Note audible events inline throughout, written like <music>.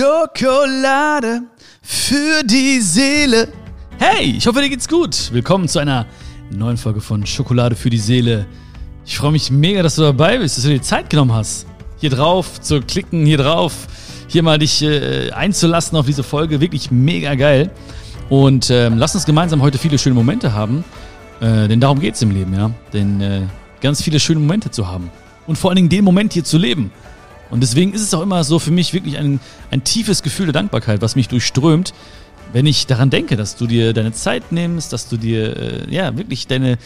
Schokolade für die Seele. Hey, ich hoffe, dir geht's gut. Willkommen zu einer neuen Folge von Schokolade für die Seele. Ich freue mich mega, dass du dabei bist, dass du dir Zeit genommen hast, hier drauf zu klicken, hier drauf, hier mal dich äh, einzulassen auf diese Folge. Wirklich mega geil. Und ähm, lass uns gemeinsam heute viele schöne Momente haben, äh, denn darum geht's im Leben, ja. Denn äh, ganz viele schöne Momente zu haben und vor allen Dingen den Moment hier zu leben. Und deswegen ist es auch immer so für mich wirklich ein, ein tiefes Gefühl der Dankbarkeit, was mich durchströmt, wenn ich daran denke, dass du dir deine Zeit nimmst, dass du dir äh, ja wirklich deine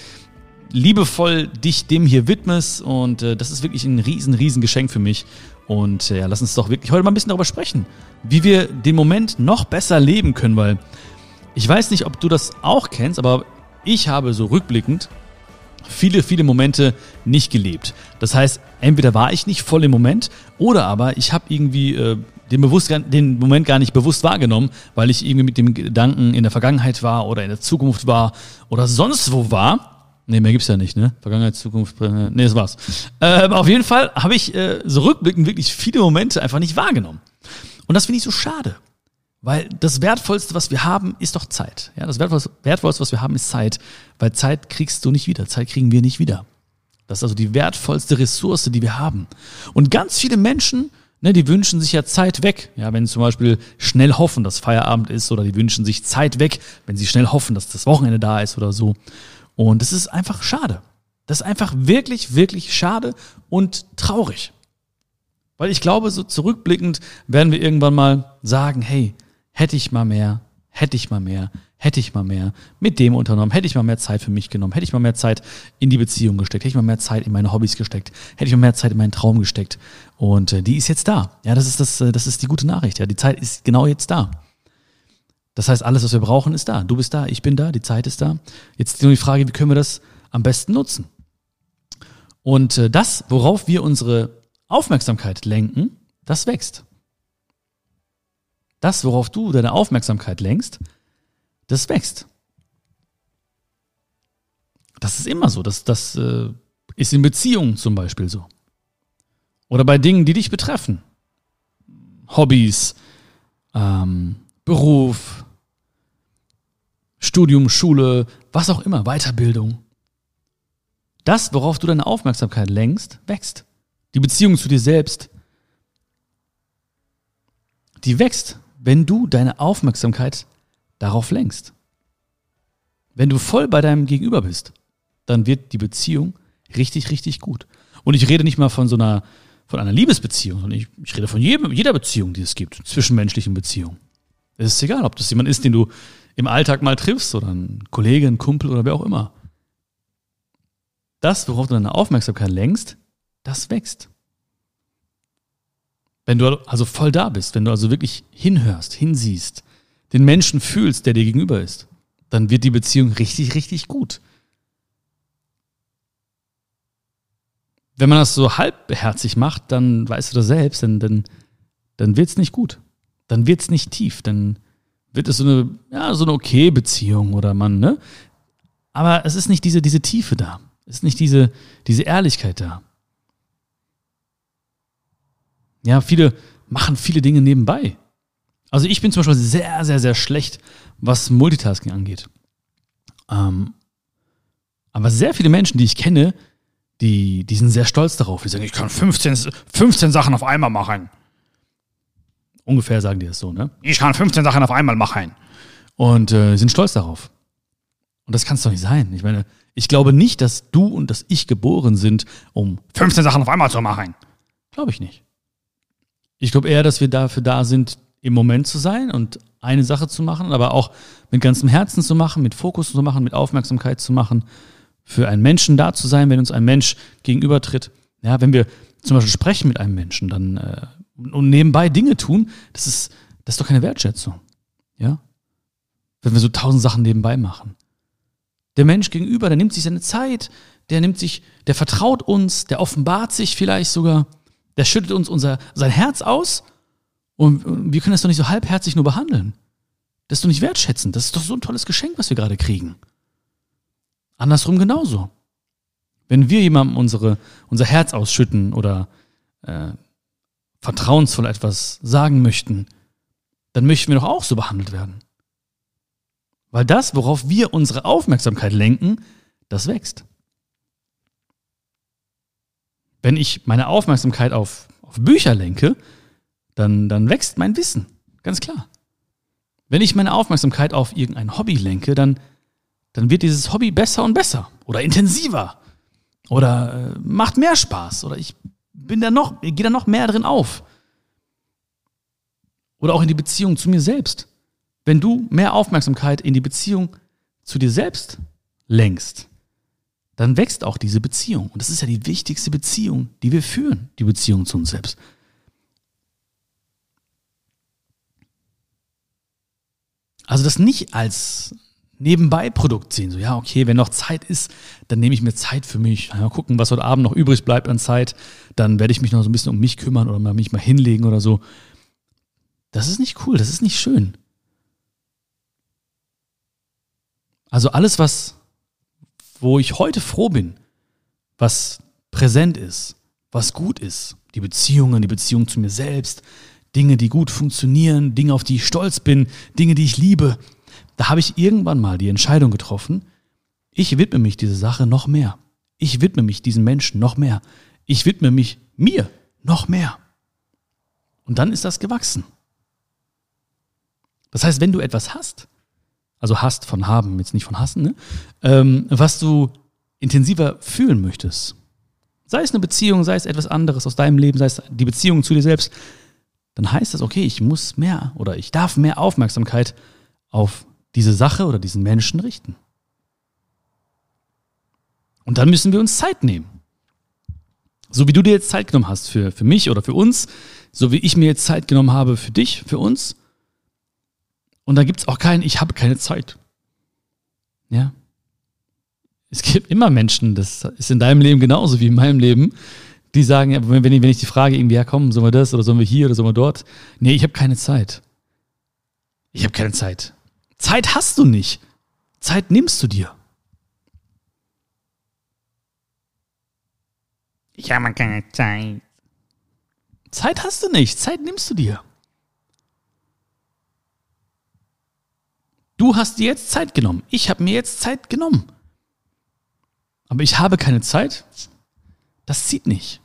liebevoll dich dem hier widmest und äh, das ist wirklich ein riesen, riesen Geschenk für mich. Und äh, ja, lass uns doch wirklich heute mal ein bisschen darüber sprechen, wie wir den Moment noch besser leben können, weil ich weiß nicht, ob du das auch kennst, aber ich habe so rückblickend viele, viele Momente nicht gelebt. Das heißt, entweder war ich nicht voll im Moment oder aber ich habe irgendwie äh, den, bewusst, den Moment gar nicht bewusst wahrgenommen, weil ich irgendwie mit dem Gedanken in der Vergangenheit war oder in der Zukunft war oder sonst wo war. Nee, mehr gibt's ja nicht, ne? Vergangenheit, Zukunft, äh, nee, das war's. Ähm, auf jeden Fall habe ich äh, so rückblickend wirklich viele Momente einfach nicht wahrgenommen. Und das finde ich so schade. Weil das Wertvollste, was wir haben, ist doch Zeit. Ja, das Wertvollste, was wir haben, ist Zeit. Weil Zeit kriegst du nicht wieder. Zeit kriegen wir nicht wieder. Das ist also die wertvollste Ressource, die wir haben. Und ganz viele Menschen, ne, die wünschen sich ja Zeit weg. Ja, wenn sie zum Beispiel schnell hoffen, dass Feierabend ist, oder die wünschen sich Zeit weg, wenn sie schnell hoffen, dass das Wochenende da ist oder so. Und das ist einfach schade. Das ist einfach wirklich, wirklich schade und traurig. Weil ich glaube, so zurückblickend werden wir irgendwann mal sagen, hey, hätte ich mal mehr, hätte ich mal mehr, hätte ich mal mehr mit dem unternommen, hätte ich mal mehr Zeit für mich genommen, hätte ich mal mehr Zeit in die Beziehung gesteckt, hätte ich mal mehr Zeit in meine Hobbys gesteckt, hätte ich mal mehr Zeit in meinen Traum gesteckt. Und äh, die ist jetzt da. Ja, das ist das, äh, das ist die gute Nachricht. Ja, die Zeit ist genau jetzt da. Das heißt, alles, was wir brauchen, ist da. Du bist da, ich bin da, die Zeit ist da. Jetzt nur die Frage, wie können wir das am besten nutzen? Und äh, das, worauf wir unsere Aufmerksamkeit lenken, das wächst. Das, worauf du deine Aufmerksamkeit lenkst, das wächst. Das ist immer so. Das, das äh, ist in Beziehungen zum Beispiel so. Oder bei Dingen, die dich betreffen. Hobbys, ähm, Beruf, Studium, Schule, was auch immer, Weiterbildung. Das, worauf du deine Aufmerksamkeit lenkst, wächst. Die Beziehung zu dir selbst, die wächst, wenn du deine Aufmerksamkeit darauf lenkst. Wenn du voll bei deinem Gegenüber bist, dann wird die Beziehung richtig, richtig gut. Und ich rede nicht mal von so einer, von einer Liebesbeziehung, sondern ich, ich rede von jedem, jeder Beziehung, die es gibt, zwischenmenschlichen Beziehungen. Es ist egal, ob das jemand ist, den du im Alltag mal triffst oder ein Kollege, ein Kumpel oder wer auch immer. Das, worauf du deine Aufmerksamkeit lenkst, das wächst. Wenn du also voll da bist, wenn du also wirklich hinhörst, hinsiehst, den Menschen fühlst, der dir gegenüber ist, dann wird die Beziehung richtig, richtig gut. Wenn man das so halbherzig macht, dann weißt du das selbst, dann, dann, dann wird es nicht gut. Dann wird es nicht tief. Dann wird es so eine, ja, so eine okay Beziehung oder man, ne? Aber es ist nicht diese, diese Tiefe da. Es ist nicht diese, diese Ehrlichkeit da. Ja, viele machen viele Dinge nebenbei. Also ich bin zum Beispiel sehr, sehr, sehr schlecht, was Multitasking angeht. Ähm, aber sehr viele Menschen, die ich kenne, die, die sind sehr stolz darauf. Die sagen, ich kann 15, 15 Sachen auf einmal machen. Ungefähr sagen die das so, ne? Ich kann 15 Sachen auf einmal machen. Und äh, sind stolz darauf. Und das kann es doch nicht sein. Ich meine, ich glaube nicht, dass du und dass ich geboren sind, um 15 Sachen auf einmal zu machen. Glaube ich nicht. Ich glaube eher, dass wir dafür da sind, im Moment zu sein und eine Sache zu machen, aber auch mit ganzem Herzen zu machen, mit Fokus zu machen, mit Aufmerksamkeit zu machen, für einen Menschen da zu sein, wenn uns ein Mensch gegenübertritt. Ja, wenn wir zum Beispiel sprechen mit einem Menschen, dann äh, und nebenbei Dinge tun, das ist, das ist doch keine Wertschätzung. Ja? Wenn wir so tausend Sachen nebenbei machen. Der Mensch gegenüber, der nimmt sich seine Zeit, der nimmt sich, der vertraut uns, der offenbart sich vielleicht sogar. Der schüttet uns unser, sein Herz aus und wir können das doch nicht so halbherzig nur behandeln. Das ist doch nicht wertschätzend. Das ist doch so ein tolles Geschenk, was wir gerade kriegen. Andersrum genauso. Wenn wir jemandem unsere, unser Herz ausschütten oder äh, vertrauensvoll etwas sagen möchten, dann möchten wir doch auch so behandelt werden. Weil das, worauf wir unsere Aufmerksamkeit lenken, das wächst. Wenn ich meine Aufmerksamkeit auf, auf Bücher lenke, dann, dann wächst mein Wissen. Ganz klar. Wenn ich meine Aufmerksamkeit auf irgendein Hobby lenke, dann, dann wird dieses Hobby besser und besser oder intensiver oder äh, macht mehr Spaß oder ich bin da noch, gehe da noch mehr drin auf. Oder auch in die Beziehung zu mir selbst. Wenn du mehr Aufmerksamkeit in die Beziehung zu dir selbst lenkst, dann wächst auch diese Beziehung. Und das ist ja die wichtigste Beziehung, die wir führen, die Beziehung zu uns selbst. Also das nicht als Nebenbei-Produkt sehen. So, ja, okay, wenn noch Zeit ist, dann nehme ich mir Zeit für mich. Mal gucken, was heute Abend noch übrig bleibt an Zeit. Dann werde ich mich noch so ein bisschen um mich kümmern oder mich mal hinlegen oder so. Das ist nicht cool, das ist nicht schön. Also alles, was, wo ich heute froh bin, was präsent ist, was gut ist, die Beziehungen, die Beziehung zu mir selbst, Dinge, die gut funktionieren, Dinge, auf die ich stolz bin, Dinge, die ich liebe, da habe ich irgendwann mal die Entscheidung getroffen, ich widme mich dieser Sache noch mehr. Ich widme mich diesen Menschen noch mehr. Ich widme mich mir noch mehr. Und dann ist das gewachsen. Das heißt, wenn du etwas hast, also hast von haben, jetzt nicht von hassen, ne? ähm, was du intensiver fühlen möchtest, sei es eine Beziehung, sei es etwas anderes aus deinem Leben, sei es die Beziehung zu dir selbst, dann heißt das, okay, ich muss mehr oder ich darf mehr Aufmerksamkeit auf diese Sache oder diesen Menschen richten. Und dann müssen wir uns Zeit nehmen. So wie du dir jetzt Zeit genommen hast für, für mich oder für uns, so wie ich mir jetzt Zeit genommen habe für dich, für uns, und da gibt es auch keinen, ich habe keine Zeit. Ja. Es gibt immer Menschen, das ist in deinem Leben genauso wie in meinem Leben, die sagen, wenn, ich, wenn ich die Frage irgendwie, ja komm, sollen wir das oder sollen wir hier oder sollen wir dort? Nee, ich habe keine Zeit. Ich habe keine Zeit. Zeit hast du nicht. Zeit nimmst du dir. Ich habe keine Zeit. Zeit hast du nicht. Zeit nimmst du dir. Du hast dir jetzt Zeit genommen. Ich habe mir jetzt Zeit genommen. Aber ich habe keine Zeit. Das zieht nicht.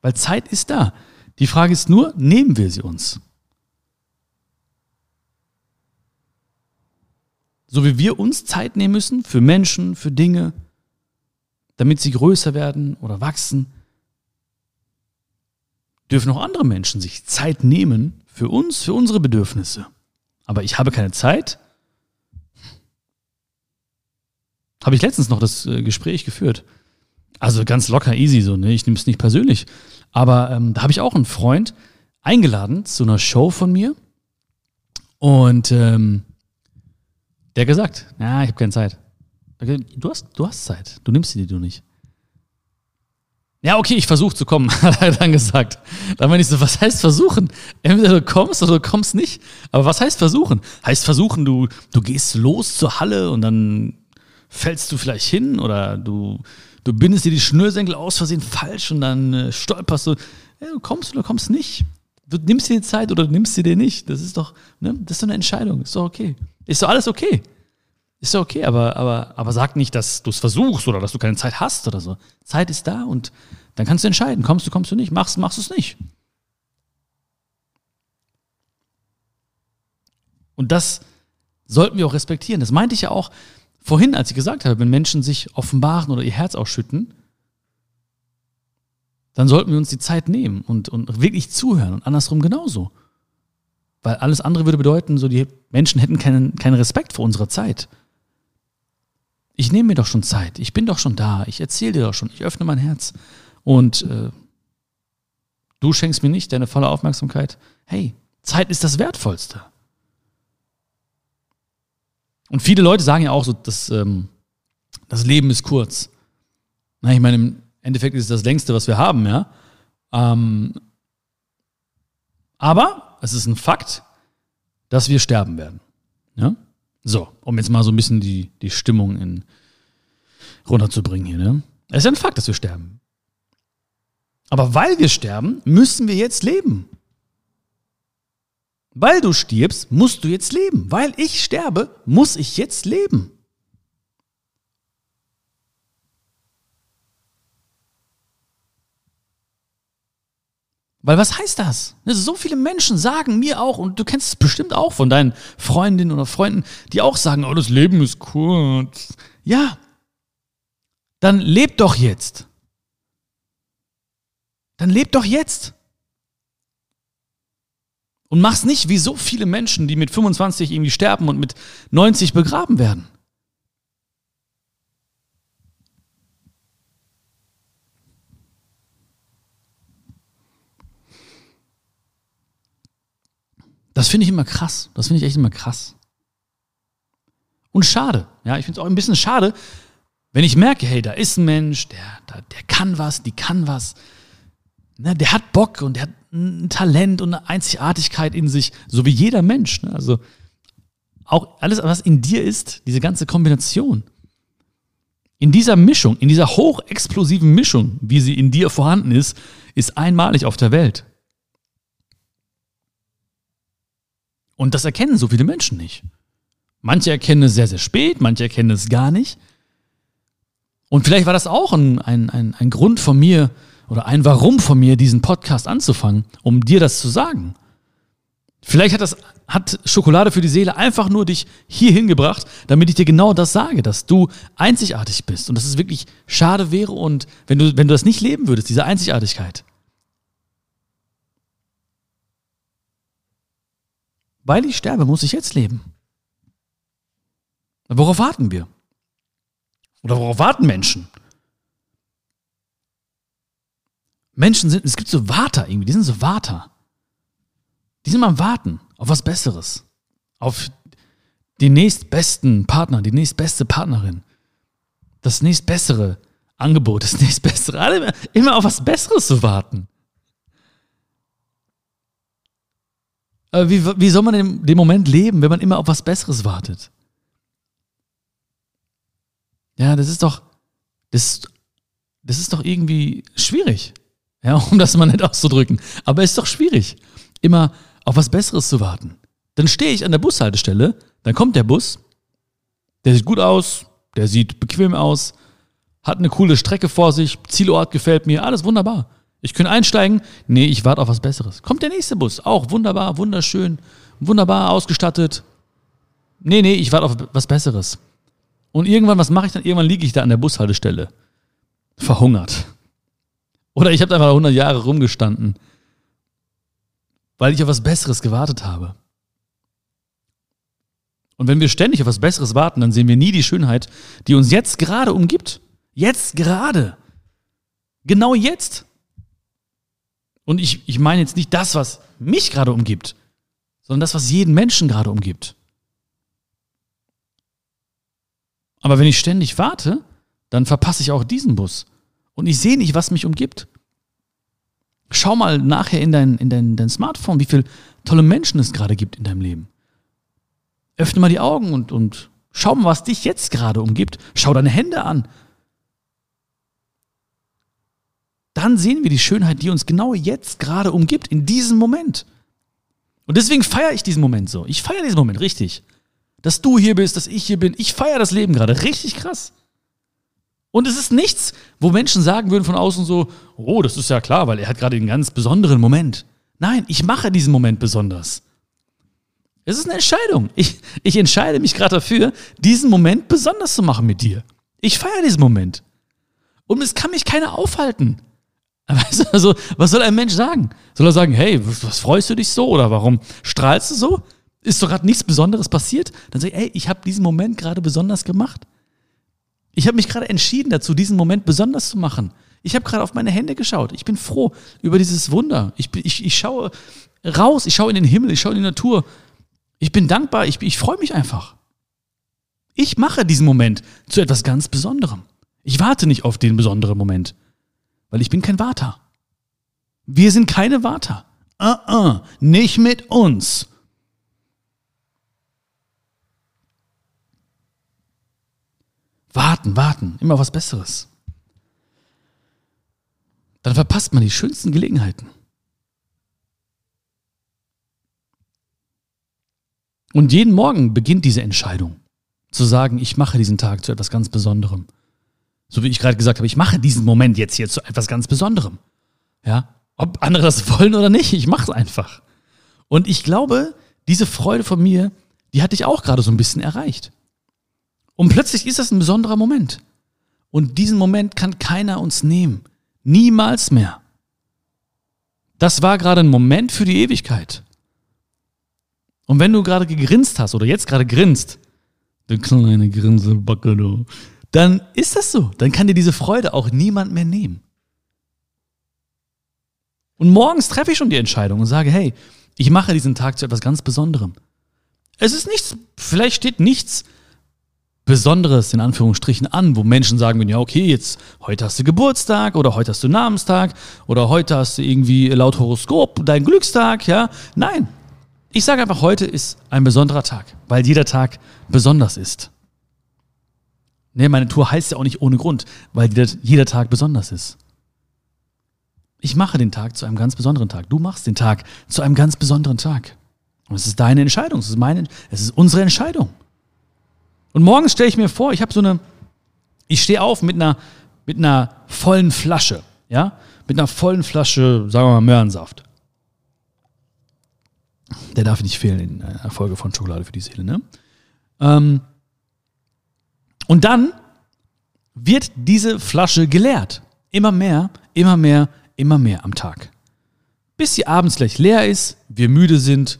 Weil Zeit ist da. Die Frage ist nur, nehmen wir sie uns? So wie wir uns Zeit nehmen müssen für Menschen, für Dinge, damit sie größer werden oder wachsen, dürfen auch andere Menschen sich Zeit nehmen für uns, für unsere Bedürfnisse aber ich habe keine Zeit. Habe ich letztens noch das äh, Gespräch geführt. Also ganz locker, easy so, ne? Ich nehme es nicht persönlich. Aber ähm, da habe ich auch einen Freund eingeladen zu einer Show von mir. Und ähm, der gesagt, ja, ich habe keine Zeit. Du hast, du hast Zeit, du nimmst sie dir du nicht. Ja, okay, ich versuche zu kommen, <laughs> hat er dann gesagt. Dann meine ich so, was heißt versuchen? Entweder du kommst oder du kommst nicht. Aber was heißt versuchen? Heißt versuchen, du, du gehst los zur Halle und dann fällst du vielleicht hin oder du, du bindest dir die Schnürsenkel aus Versehen falsch und dann äh, stolperst du. Ja, du kommst oder kommst nicht. Du nimmst dir die Zeit oder du nimmst sie dir nicht. Das ist doch, ne, das ist doch eine Entscheidung. Ist doch okay. Ist doch alles okay. Ist doch okay, aber, aber, aber sag nicht, dass du es versuchst oder dass du keine Zeit hast oder so. Zeit ist da und dann kannst du entscheiden, kommst du, kommst du nicht, machst, machst du es nicht. Und das sollten wir auch respektieren. Das meinte ich ja auch vorhin, als ich gesagt habe, wenn Menschen sich offenbaren oder ihr Herz ausschütten, dann sollten wir uns die Zeit nehmen und, und wirklich zuhören und andersrum genauso. Weil alles andere würde bedeuten, so die Menschen hätten keinen, keinen Respekt vor unserer Zeit. Ich nehme mir doch schon Zeit. Ich bin doch schon da. Ich erzähle dir doch schon. Ich öffne mein Herz. Und äh, du schenkst mir nicht deine volle Aufmerksamkeit. Hey, Zeit ist das Wertvollste. Und viele Leute sagen ja auch so, dass ähm, das Leben ist kurz. Na, ich meine, im Endeffekt ist es das längste, was wir haben, ja. Ähm, aber es ist ein Fakt, dass wir sterben werden. Ja? So, um jetzt mal so ein bisschen die, die Stimmung in, runterzubringen hier. Ne? Es ist ja ein Fakt, dass wir sterben. Aber weil wir sterben, müssen wir jetzt leben. Weil du stirbst, musst du jetzt leben. Weil ich sterbe, muss ich jetzt leben. Weil was heißt das? So viele Menschen sagen mir auch, und du kennst es bestimmt auch von deinen Freundinnen oder Freunden, die auch sagen, oh, das Leben ist kurz. Ja, dann leb doch jetzt. Dann leb doch jetzt. Und mach's nicht wie so viele Menschen, die mit 25 irgendwie sterben und mit 90 begraben werden. Das finde ich immer krass. Das finde ich echt immer krass. Und schade. Ja, ich finde es auch ein bisschen schade, wenn ich merke, hey, da ist ein Mensch, der, der, der kann was, die kann was. Ne, der hat Bock und der hat ein Talent und eine Einzigartigkeit in sich, so wie jeder Mensch. Ne? Also auch alles, was in dir ist, diese ganze Kombination. In dieser Mischung, in dieser hochexplosiven Mischung, wie sie in dir vorhanden ist, ist einmalig auf der Welt. Und das erkennen so viele Menschen nicht. Manche erkennen es sehr, sehr spät, manche erkennen es gar nicht. Und vielleicht war das auch ein, ein, ein, ein Grund von mir oder ein Warum von mir, diesen Podcast anzufangen, um dir das zu sagen. Vielleicht hat das, hat Schokolade für die Seele einfach nur dich hier hingebracht, damit ich dir genau das sage, dass du einzigartig bist und dass es wirklich schade wäre und wenn du, wenn du das nicht leben würdest, diese Einzigartigkeit, Weil ich sterbe, muss ich jetzt leben. Worauf warten wir? Oder worauf warten Menschen? Menschen sind, es gibt so Warter irgendwie, die sind so Warter. Die sind am Warten auf was Besseres. Auf den nächstbesten Partner, die nächstbeste Partnerin. Das nächstbessere Angebot, das <laughs> nächstbessere. Alle immer auf was Besseres zu warten. Wie, wie soll man den, den Moment leben, wenn man immer auf was Besseres wartet? Ja, das ist doch, das, das ist doch irgendwie schwierig. Ja, <laughs> um das mal nicht auszudrücken. Aber es ist doch schwierig, immer auf was Besseres zu warten. Dann stehe ich an der Bushaltestelle, dann kommt der Bus, der sieht gut aus, der sieht bequem aus, hat eine coole Strecke vor sich, Zielort gefällt mir, alles wunderbar. Ich könnte einsteigen. Nee, ich warte auf was Besseres. Kommt der nächste Bus. Auch wunderbar, wunderschön, wunderbar ausgestattet. Nee, nee, ich warte auf was Besseres. Und irgendwann, was mache ich dann? Irgendwann liege ich da an der Bushaltestelle. Verhungert. Oder ich habe einfach 100 Jahre rumgestanden, weil ich auf was Besseres gewartet habe. Und wenn wir ständig auf was Besseres warten, dann sehen wir nie die Schönheit, die uns jetzt gerade umgibt. Jetzt gerade. Genau jetzt. Und ich, ich meine jetzt nicht das, was mich gerade umgibt, sondern das, was jeden Menschen gerade umgibt. Aber wenn ich ständig warte, dann verpasse ich auch diesen Bus. Und ich sehe nicht, was mich umgibt. Schau mal nachher in dein, in dein, dein Smartphone, wie viele tolle Menschen es gerade gibt in deinem Leben. Öffne mal die Augen und, und schau mal, was dich jetzt gerade umgibt. Schau deine Hände an. Dann sehen wir die Schönheit, die uns genau jetzt gerade umgibt, in diesem Moment. Und deswegen feiere ich diesen Moment so. Ich feiere diesen Moment richtig. Dass du hier bist, dass ich hier bin. Ich feiere das Leben gerade. Richtig krass. Und es ist nichts, wo Menschen sagen würden von außen so, oh, das ist ja klar, weil er hat gerade einen ganz besonderen Moment. Nein, ich mache diesen Moment besonders. Es ist eine Entscheidung. Ich, ich entscheide mich gerade dafür, diesen Moment besonders zu machen mit dir. Ich feiere diesen Moment. Und es kann mich keiner aufhalten. <laughs> Also, was soll ein Mensch sagen? Soll er sagen, hey, was, was freust du dich so oder warum strahlst du so? Ist doch gerade nichts Besonderes passiert? Dann sag ich, ey, ich habe diesen Moment gerade besonders gemacht. Ich habe mich gerade entschieden dazu, diesen Moment besonders zu machen. Ich habe gerade auf meine Hände geschaut. Ich bin froh über dieses Wunder. Ich, ich, ich schaue raus, ich schaue in den Himmel, ich schaue in die Natur. Ich bin dankbar, ich, ich freue mich einfach. Ich mache diesen Moment zu etwas ganz Besonderem. Ich warte nicht auf den besonderen Moment. Weil ich bin kein Vater. Wir sind keine Vater. Uh -uh, nicht mit uns. Warten, warten, immer was Besseres. Dann verpasst man die schönsten Gelegenheiten. Und jeden Morgen beginnt diese Entscheidung, zu sagen, ich mache diesen Tag zu etwas ganz Besonderem. So wie ich gerade gesagt habe, ich mache diesen Moment jetzt hier zu etwas ganz Besonderem. Ja, ob andere das wollen oder nicht, ich mache es einfach. Und ich glaube, diese Freude von mir, die hatte ich auch gerade so ein bisschen erreicht. Und plötzlich ist das ein besonderer Moment. Und diesen Moment kann keiner uns nehmen. Niemals mehr. Das war gerade ein Moment für die Ewigkeit. Und wenn du gerade gegrinst hast oder jetzt gerade grinst, du kleine Grinsebacke, du, dann ist das so. Dann kann dir diese Freude auch niemand mehr nehmen. Und morgens treffe ich schon die Entscheidung und sage, hey, ich mache diesen Tag zu etwas ganz Besonderem. Es ist nichts, vielleicht steht nichts Besonderes in Anführungsstrichen an, wo Menschen sagen ja, okay, jetzt heute hast du Geburtstag oder heute hast du Namenstag oder heute hast du irgendwie laut Horoskop deinen Glückstag, ja? Nein. Ich sage einfach, heute ist ein besonderer Tag, weil jeder Tag besonders ist. Nee, meine Tour heißt ja auch nicht ohne Grund, weil jeder, Tag besonders ist. Ich mache den Tag zu einem ganz besonderen Tag. Du machst den Tag zu einem ganz besonderen Tag. Und es ist deine Entscheidung, es ist meine, es ist unsere Entscheidung. Und morgens stelle ich mir vor, ich habe so eine, ich stehe auf mit einer, mit einer vollen Flasche, ja, mit einer vollen Flasche, sagen wir mal, Möhrensaft. Der darf nicht fehlen in einer Folge von Schokolade für die Seele, ne? Ähm, und dann wird diese Flasche geleert. Immer mehr, immer mehr, immer mehr am Tag. Bis sie abends gleich leer ist, wir müde sind,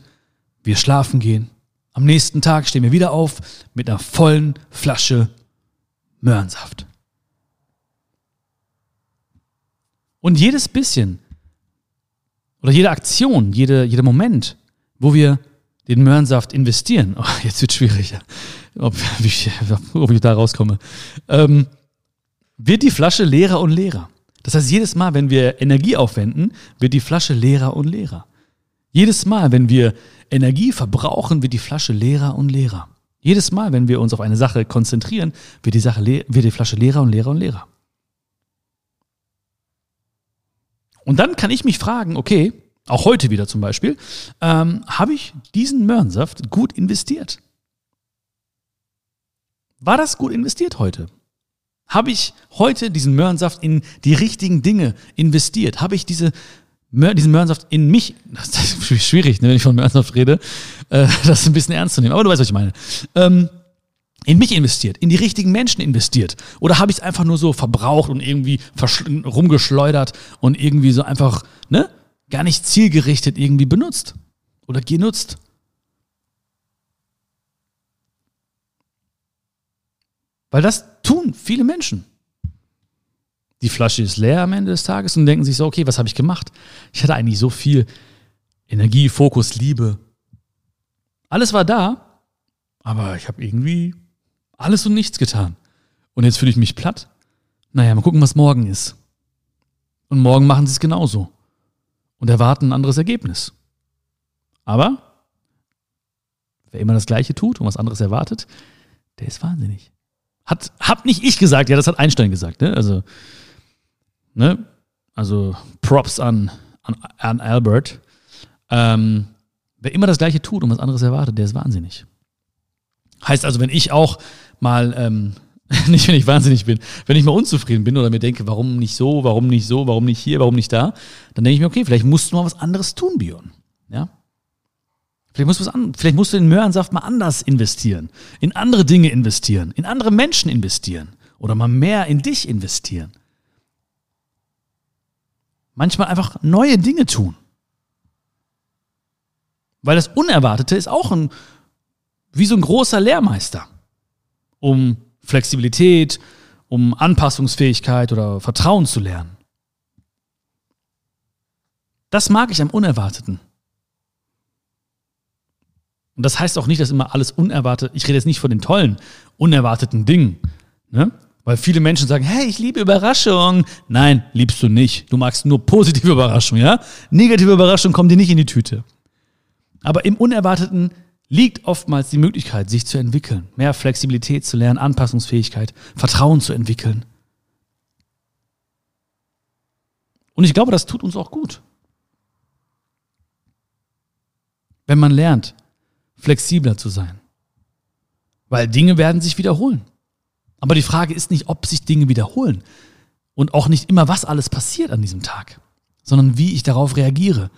wir schlafen gehen am nächsten Tag stehen wir wieder auf mit einer vollen Flasche Möhrensaft. Und jedes bisschen oder jede Aktion, jede, jeder Moment, wo wir den Möhrensaft investieren, <laughs> oh, jetzt wird schwieriger, ob, <laughs> ob ich da rauskomme, ähm, wird die Flasche leerer und leerer. Das heißt, jedes Mal, wenn wir Energie aufwenden, wird die Flasche leerer und leerer. Jedes Mal, wenn wir Energie verbrauchen, wird die Flasche leerer und leerer. Jedes Mal, wenn wir uns auf eine Sache konzentrieren, wird die, Sache wird die Flasche leerer und leerer und leerer. Und dann kann ich mich fragen, okay, auch heute wieder zum Beispiel, ähm, habe ich diesen Möhrensaft gut investiert? War das gut investiert heute? Habe ich heute diesen Möhrensaft in die richtigen Dinge investiert? Habe ich diese Mör diesen Möhrensaft in mich, <laughs> das ist schwierig, ne, wenn ich von Möhrensaft rede, äh, das ein bisschen ernst zu nehmen, aber du weißt, was ich meine. Ähm, in mich investiert, in die richtigen Menschen investiert? Oder habe ich es einfach nur so verbraucht und irgendwie rumgeschleudert und irgendwie so einfach, ne, gar nicht zielgerichtet irgendwie benutzt oder genutzt? Weil das tun viele Menschen die Flasche ist leer am Ende des Tages und denken sich so, okay, was habe ich gemacht? Ich hatte eigentlich so viel Energie, Fokus, Liebe. Alles war da, aber ich habe irgendwie alles und nichts getan. Und jetzt fühle ich mich platt. Naja, mal gucken, was morgen ist. Und morgen machen sie es genauso und erwarten ein anderes Ergebnis. Aber wer immer das Gleiche tut und was anderes erwartet, der ist wahnsinnig. Hat, hab nicht ich gesagt, ja, das hat Einstein gesagt. Ne? Also ne? Also Props an, an, an Albert. Ähm, wer immer das Gleiche tut und was anderes erwartet, der ist wahnsinnig. Heißt also, wenn ich auch mal, ähm, <laughs> nicht wenn ich wahnsinnig bin, wenn ich mal unzufrieden bin oder mir denke, warum nicht so, warum nicht so, warum nicht hier, warum nicht da, dann denke ich mir, okay, vielleicht musst du mal was anderes tun, Björn. Ja? Vielleicht musst, vielleicht musst du den Möhrensaft mal anders investieren, in andere Dinge investieren, in andere Menschen investieren oder mal mehr in dich investieren manchmal einfach neue Dinge tun. Weil das Unerwartete ist auch ein, wie so ein großer Lehrmeister, um Flexibilität, um Anpassungsfähigkeit oder Vertrauen zu lernen. Das mag ich am Unerwarteten. Und das heißt auch nicht, dass immer alles unerwartet, ich rede jetzt nicht von den tollen, unerwarteten Dingen. Ne? Weil viele Menschen sagen, hey, ich liebe Überraschungen. Nein, liebst du nicht. Du magst nur positive Überraschungen, ja? Negative Überraschungen kommen dir nicht in die Tüte. Aber im Unerwarteten liegt oftmals die Möglichkeit, sich zu entwickeln, mehr Flexibilität zu lernen, Anpassungsfähigkeit, Vertrauen zu entwickeln. Und ich glaube, das tut uns auch gut. Wenn man lernt, flexibler zu sein. Weil Dinge werden sich wiederholen. Aber die Frage ist nicht, ob sich Dinge wiederholen und auch nicht immer, was alles passiert an diesem Tag, sondern wie ich darauf reagiere.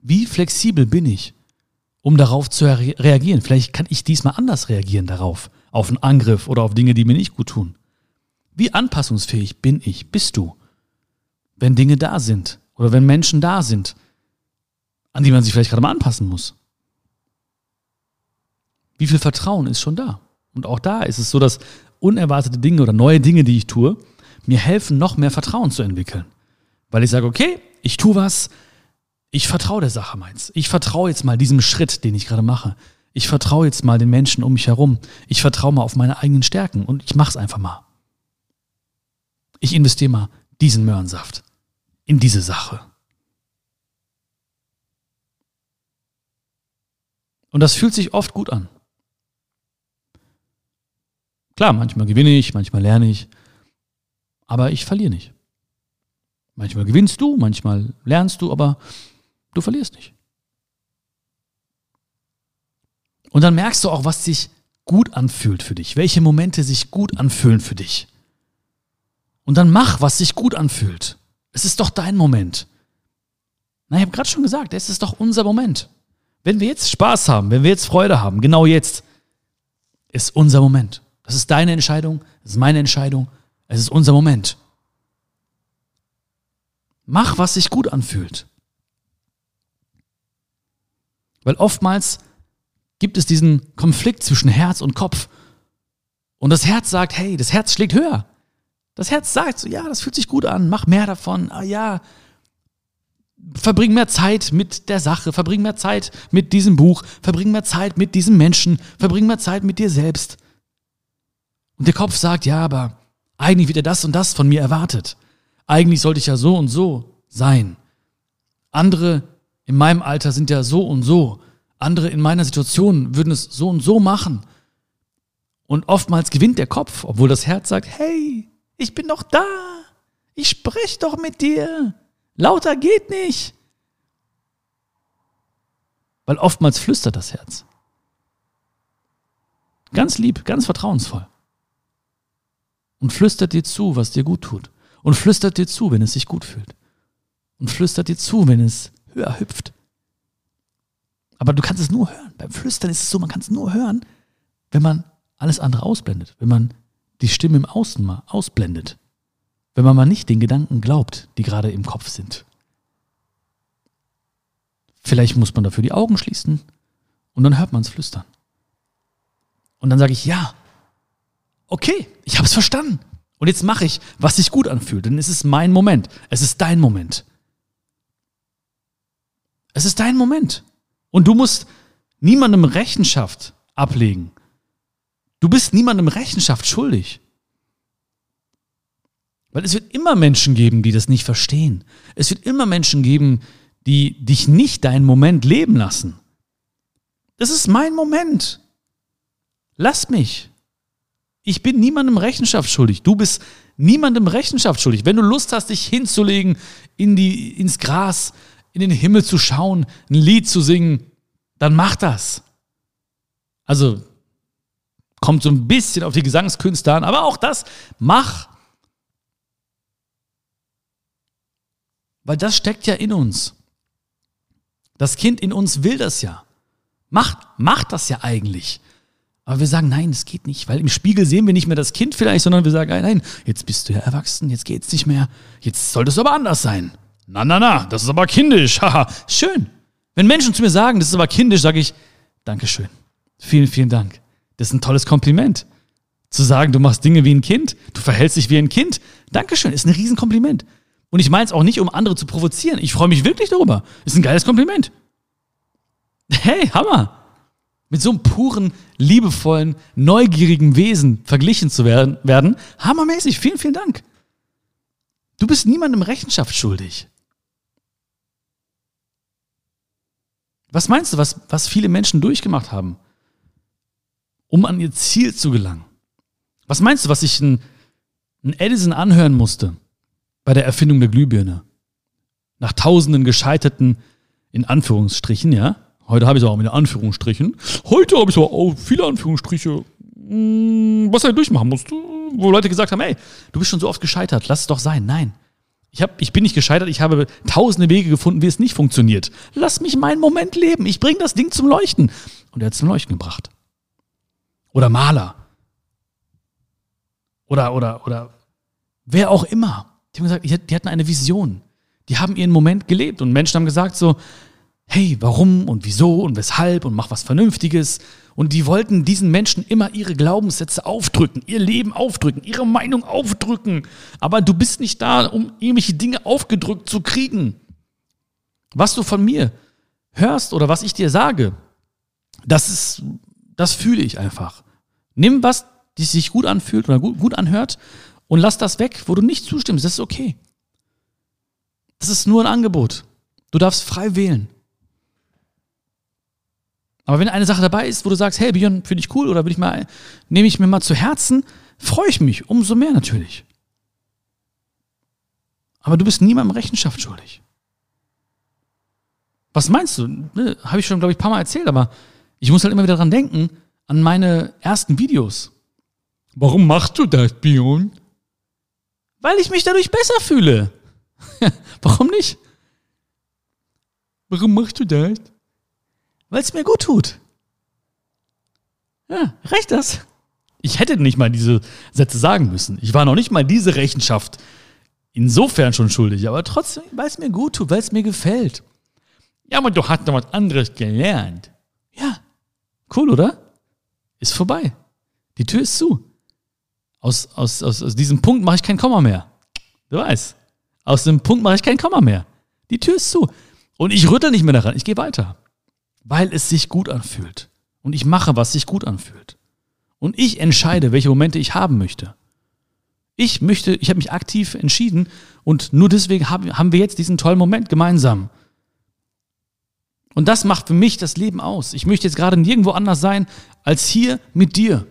Wie flexibel bin ich, um darauf zu re reagieren? Vielleicht kann ich diesmal anders reagieren darauf, auf einen Angriff oder auf Dinge, die mir nicht gut tun. Wie anpassungsfähig bin ich, bist du, wenn Dinge da sind oder wenn Menschen da sind, an die man sich vielleicht gerade mal anpassen muss? Wie viel Vertrauen ist schon da? Und auch da ist es so, dass unerwartete Dinge oder neue Dinge, die ich tue, mir helfen, noch mehr Vertrauen zu entwickeln. Weil ich sage, okay, ich tue was, ich vertraue der Sache meins. Ich vertraue jetzt mal diesem Schritt, den ich gerade mache. Ich vertraue jetzt mal den Menschen um mich herum. Ich vertraue mal auf meine eigenen Stärken und ich mache es einfach mal. Ich investiere mal diesen Möhrensaft in diese Sache. Und das fühlt sich oft gut an. Klar, manchmal gewinne ich, manchmal lerne ich, aber ich verliere nicht. Manchmal gewinnst du, manchmal lernst du, aber du verlierst nicht. Und dann merkst du auch, was sich gut anfühlt für dich, welche Momente sich gut anfühlen für dich. Und dann mach, was sich gut anfühlt. Es ist doch dein Moment. Na, ich habe gerade schon gesagt, es ist doch unser Moment. Wenn wir jetzt Spaß haben, wenn wir jetzt Freude haben, genau jetzt, ist unser Moment. Das ist deine Entscheidung, das ist meine Entscheidung, es ist unser Moment. Mach, was sich gut anfühlt. Weil oftmals gibt es diesen Konflikt zwischen Herz und Kopf. Und das Herz sagt, hey, das Herz schlägt höher. Das Herz sagt so, ja, das fühlt sich gut an, mach mehr davon. Ah ja, verbring mehr Zeit mit der Sache, verbring mehr Zeit mit diesem Buch, verbring mehr Zeit mit diesem Menschen, verbring mehr Zeit mit dir selbst. Und der Kopf sagt, ja, aber eigentlich wird er das und das von mir erwartet. Eigentlich sollte ich ja so und so sein. Andere in meinem Alter sind ja so und so. Andere in meiner Situation würden es so und so machen. Und oftmals gewinnt der Kopf, obwohl das Herz sagt, hey, ich bin doch da. Ich spreche doch mit dir. Lauter geht nicht. Weil oftmals flüstert das Herz. Ganz lieb, ganz vertrauensvoll und flüstert dir zu, was dir gut tut. Und flüstert dir zu, wenn es sich gut fühlt. Und flüstert dir zu, wenn es höher hüpft. Aber du kannst es nur hören. Beim Flüstern ist es so, man kann es nur hören, wenn man alles andere ausblendet. Wenn man die Stimme im Außen mal ausblendet. Wenn man mal nicht den Gedanken glaubt, die gerade im Kopf sind. Vielleicht muss man dafür die Augen schließen und dann hört man es flüstern. Und dann sage ich, ja, okay, ich habe es verstanden. Und jetzt mache ich, was sich gut anfühlt, denn es ist mein Moment. Es ist dein Moment. Es ist dein Moment. Und du musst niemandem Rechenschaft ablegen. Du bist niemandem Rechenschaft schuldig. Weil es wird immer Menschen geben, die das nicht verstehen. Es wird immer Menschen geben, die dich nicht deinen Moment leben lassen. Das ist mein Moment. Lass mich. Ich bin niemandem Rechenschaft schuldig. Du bist niemandem Rechenschaft schuldig. Wenn du Lust hast, dich hinzulegen, in die, ins Gras, in den Himmel zu schauen, ein Lied zu singen, dann mach das. Also kommt so ein bisschen auf die Gesangskünste an, aber auch das mach. Weil das steckt ja in uns. Das Kind in uns will das ja. Macht, macht das ja eigentlich. Aber wir sagen, nein, das geht nicht, weil im Spiegel sehen wir nicht mehr das Kind vielleicht, sondern wir sagen, nein, jetzt bist du ja erwachsen, jetzt geht's nicht mehr, jetzt sollte es aber anders sein. Na, na, na, das ist aber kindisch, <laughs> haha, schön. Wenn Menschen zu mir sagen, das ist aber kindisch, sage ich, Dankeschön. Vielen, vielen Dank. Das ist ein tolles Kompliment. Zu sagen, du machst Dinge wie ein Kind, du verhältst dich wie ein Kind, Dankeschön, ist ein Riesenkompliment. Und ich meine es auch nicht, um andere zu provozieren. Ich freue mich wirklich darüber. Ist ein geiles Kompliment. Hey, Hammer mit so einem puren, liebevollen, neugierigen Wesen verglichen zu werden, werden, hammermäßig. Vielen, vielen Dank. Du bist niemandem Rechenschaft schuldig. Was meinst du, was, was viele Menschen durchgemacht haben, um an ihr Ziel zu gelangen? Was meinst du, was sich ein, ein Edison anhören musste bei der Erfindung der Glühbirne? Nach tausenden gescheiterten, in Anführungsstrichen, ja, Heute habe ich es auch mit Anführungsstrichen. Heute habe ich aber auch viele Anführungsstriche, mh, was er durchmachen musste, wo Leute gesagt haben, ey, du bist schon so oft gescheitert, lass es doch sein. Nein. Ich, hab, ich bin nicht gescheitert, ich habe tausende Wege gefunden, wie es nicht funktioniert. Lass mich meinen Moment leben. Ich bringe das Ding zum Leuchten. Und er hat es zum Leuchten gebracht. Oder Maler. Oder, oder, oder wer auch immer. Die haben gesagt, die hatten eine Vision. Die haben ihren Moment gelebt. Und Menschen haben gesagt so, hey, warum und wieso und weshalb und mach was Vernünftiges. Und die wollten diesen Menschen immer ihre Glaubenssätze aufdrücken, ihr Leben aufdrücken, ihre Meinung aufdrücken. Aber du bist nicht da, um irgendwelche Dinge aufgedrückt zu kriegen. Was du von mir hörst oder was ich dir sage, das ist, das fühle ich einfach. Nimm was, das sich gut anfühlt oder gut, gut anhört und lass das weg, wo du nicht zustimmst. Das ist okay. Das ist nur ein Angebot. Du darfst frei wählen. Aber wenn eine Sache dabei ist, wo du sagst, hey Björn, finde ich cool oder will ich mal, nehme ich mir mal zu Herzen, freue ich mich umso mehr natürlich. Aber du bist niemandem Rechenschaft schuldig. Was meinst du? Ne, Habe ich schon, glaube ich, ein paar Mal erzählt, aber ich muss halt immer wieder dran denken, an meine ersten Videos. Warum machst du das, Björn? Weil ich mich dadurch besser fühle. <laughs> Warum nicht? Warum machst du das? Weil es mir gut tut. Ja, reicht das? Ich hätte nicht mal diese Sätze sagen müssen. Ich war noch nicht mal diese Rechenschaft insofern schon schuldig, aber trotzdem, weil es mir gut tut, weil es mir gefällt. Ja, aber du hast noch was anderes gelernt. Ja, cool, oder? Ist vorbei. Die Tür ist zu. Aus, aus, aus, aus diesem Punkt mache ich kein Komma mehr. Du weißt. Aus dem Punkt mache ich kein Komma mehr. Die Tür ist zu. Und ich rüttel nicht mehr daran. Ich gehe weiter weil es sich gut anfühlt. Und ich mache, was sich gut anfühlt. Und ich entscheide, welche Momente ich haben möchte. Ich möchte, ich habe mich aktiv entschieden und nur deswegen haben, wir jetzt diesen tollen Moment gemeinsam. Und das macht für mich das Leben aus. Ich möchte jetzt gerade nirgendwo anders sein als hier mit dir.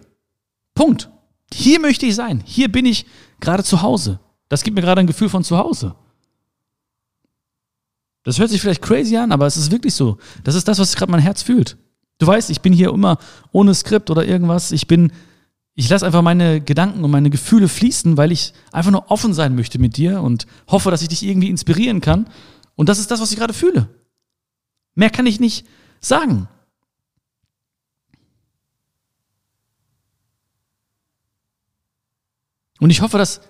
Punkt. Hier möchte ich sein. Hier bin ich gerade zu Hause. Das gibt mir gerade ein Gefühl von zu Hause. Das hört sich vielleicht crazy an, aber es ist wirklich so. Das ist das, was gerade mein Herz fühlt. Du weißt, ich bin hier immer ohne Skript oder irgendwas. Ich bin, ich lasse einfach meine Gedanken und meine Gefühle fließen, weil ich einfach nur offen sein möchte mit dir und hoffe, dass ich dich irgendwie inspirieren kann. Und das ist das, was ich gerade fühle. Mehr kann ich nicht sagen. Und ich hoffe, dass,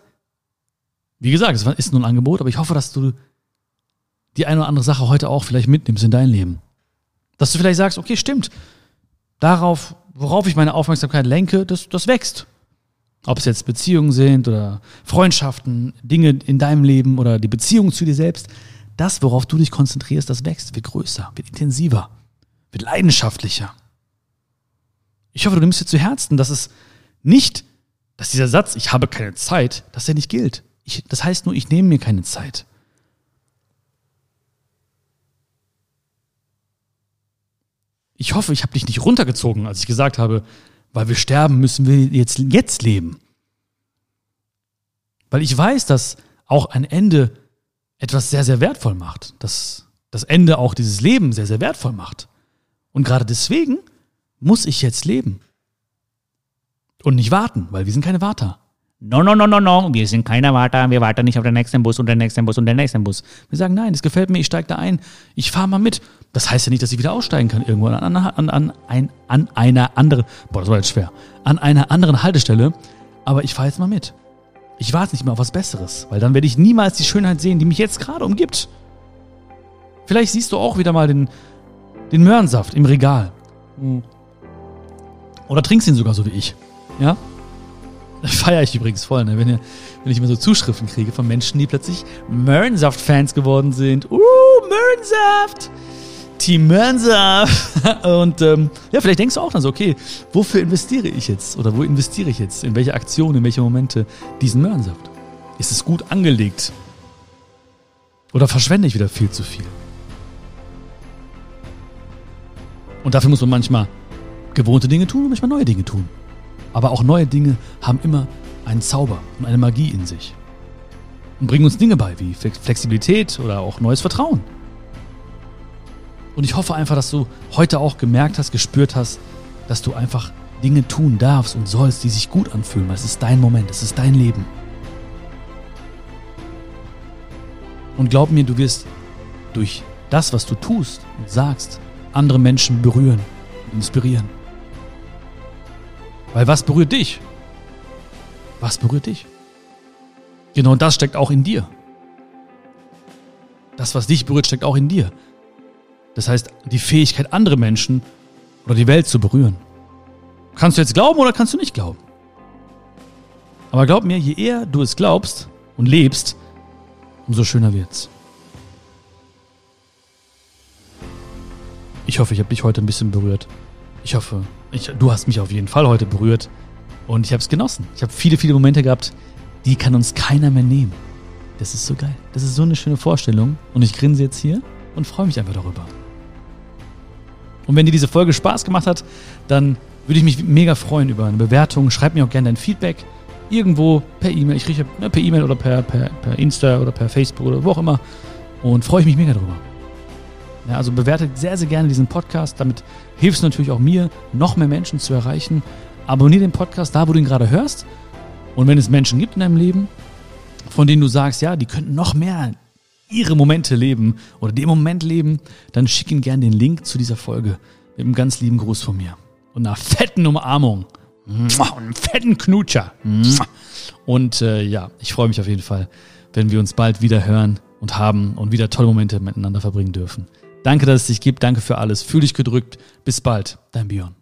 wie gesagt, es ist nur ein Angebot, aber ich hoffe, dass du die eine oder andere Sache heute auch vielleicht mitnimmst in dein Leben. Dass du vielleicht sagst, okay, stimmt, darauf, worauf ich meine Aufmerksamkeit lenke, das, das wächst. Ob es jetzt Beziehungen sind oder Freundschaften, Dinge in deinem Leben oder die Beziehung zu dir selbst, das, worauf du dich konzentrierst, das wächst, wird größer, wird intensiver, wird leidenschaftlicher. Ich hoffe, du nimmst dir zu Herzen, dass es nicht, dass dieser Satz, ich habe keine Zeit, dass der nicht gilt. Ich, das heißt nur, ich nehme mir keine Zeit. Ich hoffe, ich habe dich nicht runtergezogen, als ich gesagt habe, weil wir sterben, müssen wir jetzt, jetzt leben. Weil ich weiß, dass auch ein Ende etwas sehr, sehr wertvoll macht. Dass das Ende auch dieses Leben sehr, sehr wertvoll macht. Und gerade deswegen muss ich jetzt leben. Und nicht warten, weil wir sind keine Warter. No, no, no, no, no, wir sind keine Warter, wir warten nicht auf den nächsten Bus und den nächsten Bus und den nächsten Bus. Wir sagen, nein, das gefällt mir, ich steige da ein, ich fahre mal mit. Das heißt ja nicht, dass ich wieder aussteigen kann irgendwo an, an, an, an, an einer anderen, boah, das war jetzt schwer, an einer anderen Haltestelle, aber ich fahre jetzt mal mit. Ich warte nicht mehr auf was Besseres, weil dann werde ich niemals die Schönheit sehen, die mich jetzt gerade umgibt. Vielleicht siehst du auch wieder mal den, den Möhrensaft im Regal. Hm. Oder trinkst ihn sogar so wie ich. Ja? <laughs> Feiere ich übrigens voll, ne? wenn, ihr, wenn ich immer so Zuschriften kriege von Menschen, die plötzlich Möhrensaft-Fans geworden sind. Uh, Möhrensaft! Team Möhrensaft! <laughs> Und ähm, ja, vielleicht denkst du auch dann so, okay, wofür investiere ich jetzt? Oder wo investiere ich jetzt? In welche Aktionen, in welche Momente diesen Möhrensaft? Ist es gut angelegt? Oder verschwende ich wieder viel zu viel? Und dafür muss man manchmal gewohnte Dinge tun und manchmal neue Dinge tun. Aber auch neue Dinge haben immer einen Zauber und eine Magie in sich. Und bringen uns Dinge bei, wie Flexibilität oder auch neues Vertrauen. Und ich hoffe einfach, dass du heute auch gemerkt hast, gespürt hast, dass du einfach Dinge tun darfst und sollst, die sich gut anfühlen, weil es ist dein Moment, es ist dein Leben. Und glaub mir, du wirst durch das, was du tust und sagst, andere Menschen berühren und inspirieren. Weil was berührt dich? Was berührt dich? Genau das steckt auch in dir. Das, was dich berührt, steckt auch in dir. Das heißt, die Fähigkeit, andere Menschen oder die Welt zu berühren. Kannst du jetzt glauben oder kannst du nicht glauben? Aber glaub mir, je eher du es glaubst und lebst, umso schöner wird's. Ich hoffe, ich habe dich heute ein bisschen berührt. Ich hoffe, ich, du hast mich auf jeden Fall heute berührt und ich habe es genossen. Ich habe viele, viele Momente gehabt, die kann uns keiner mehr nehmen. Das ist so geil. Das ist so eine schöne Vorstellung und ich grinse jetzt hier und freue mich einfach darüber. Und wenn dir diese Folge Spaß gemacht hat, dann würde ich mich mega freuen über eine Bewertung. Schreib mir auch gerne dein Feedback irgendwo per E-Mail. Ich rieche ne, per E-Mail oder per, per, per Insta oder per Facebook oder wo auch immer. Und freue ich mich mega drüber. Ja, also bewertet sehr, sehr gerne diesen Podcast. Damit hilfst du natürlich auch mir, noch mehr Menschen zu erreichen. Abonniere den Podcast da, wo du ihn gerade hörst. Und wenn es Menschen gibt in deinem Leben, von denen du sagst, ja, die könnten noch mehr ihre Momente leben oder den Moment leben, dann schick ihnen gerne den Link zu dieser Folge mit einem ganz lieben Gruß von mir. Und einer fetten Umarmung. Und einem fetten Knutscher. Und äh, ja, ich freue mich auf jeden Fall, wenn wir uns bald wieder hören und haben und wieder tolle Momente miteinander verbringen dürfen. Danke, dass es dich gibt. Danke für alles. Fühl dich gedrückt. Bis bald. Dein Björn.